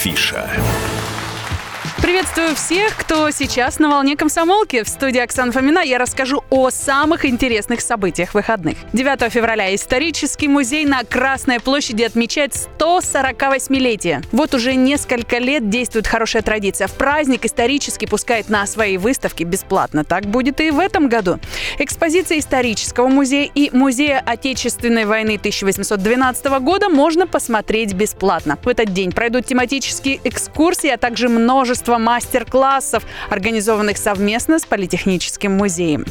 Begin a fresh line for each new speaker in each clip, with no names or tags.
Афиша. Приветствую всех, кто сейчас на волне комсомолки. В студии Оксана Фомина я расскажу о самых интересных событиях выходных. 9 февраля исторический музей на Красной площади отмечает 148-летие. Вот уже несколько лет действует хорошая традиция. В праздник исторически пускает на свои выставки бесплатно. Так будет и в этом году. Экспозиция исторического музея и музея Отечественной войны 1812 года можно посмотреть бесплатно. В этот день пройдут тематические экскурсии, а также множество мастер-классов, организованных совместно с Политехническим музеем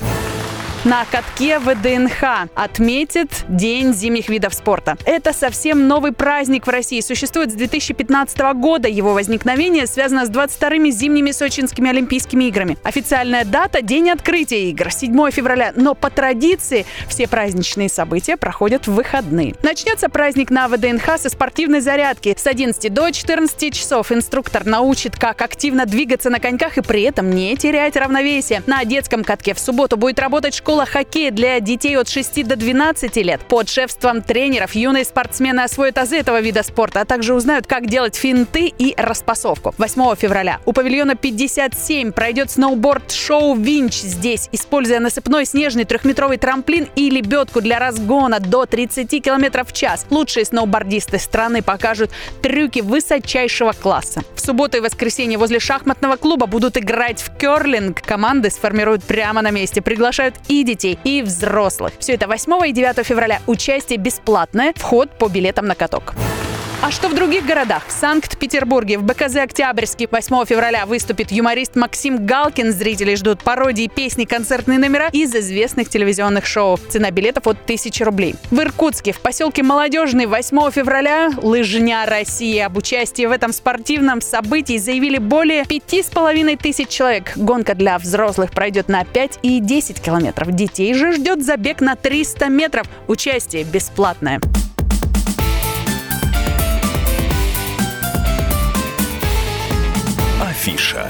на катке ВДНХ отметит День зимних видов спорта. Это совсем новый праздник в России. Существует с 2015 года. Его возникновение связано с 22-ми зимними сочинскими Олимпийскими играми. Официальная дата – день открытия игр, 7 февраля. Но по традиции все праздничные события проходят в выходные. Начнется праздник на ВДНХ со спортивной зарядки. С 11 до 14 часов инструктор научит, как активно двигаться на коньках и при этом не терять равновесие. На детском катке в субботу будет работать школа школа хоккея для детей от 6 до 12 лет. Под шефством тренеров юные спортсмены освоят азы этого вида спорта, а также узнают, как делать финты и распасовку. 8 февраля у павильона 57 пройдет сноуборд-шоу «Винч». Здесь, используя насыпной снежный трехметровый трамплин и лебедку для разгона до 30 км в час, лучшие сноубордисты страны покажут трюки высочайшего класса. В субботу и воскресенье возле шахматного клуба будут играть в керлинг. Команды сформируют прямо на месте, приглашают и и детей, и взрослых. Все это 8 и 9 февраля. Участие бесплатное. Вход по билетам на каток. А что в других городах? В Санкт-Петербурге в БКЗ «Октябрьский» 8 февраля выступит юморист Максим Галкин. Зрители ждут пародии, песни, концертные номера из известных телевизионных шоу. Цена билетов от 1000 рублей. В Иркутске в поселке Молодежный 8 февраля «Лыжня России». Об участии в этом спортивном событии заявили более пяти с половиной тысяч человек. Гонка для взрослых пройдет на 5 и 10 километров. Детей же ждет забег на 300 метров. Участие бесплатное.
Афиша.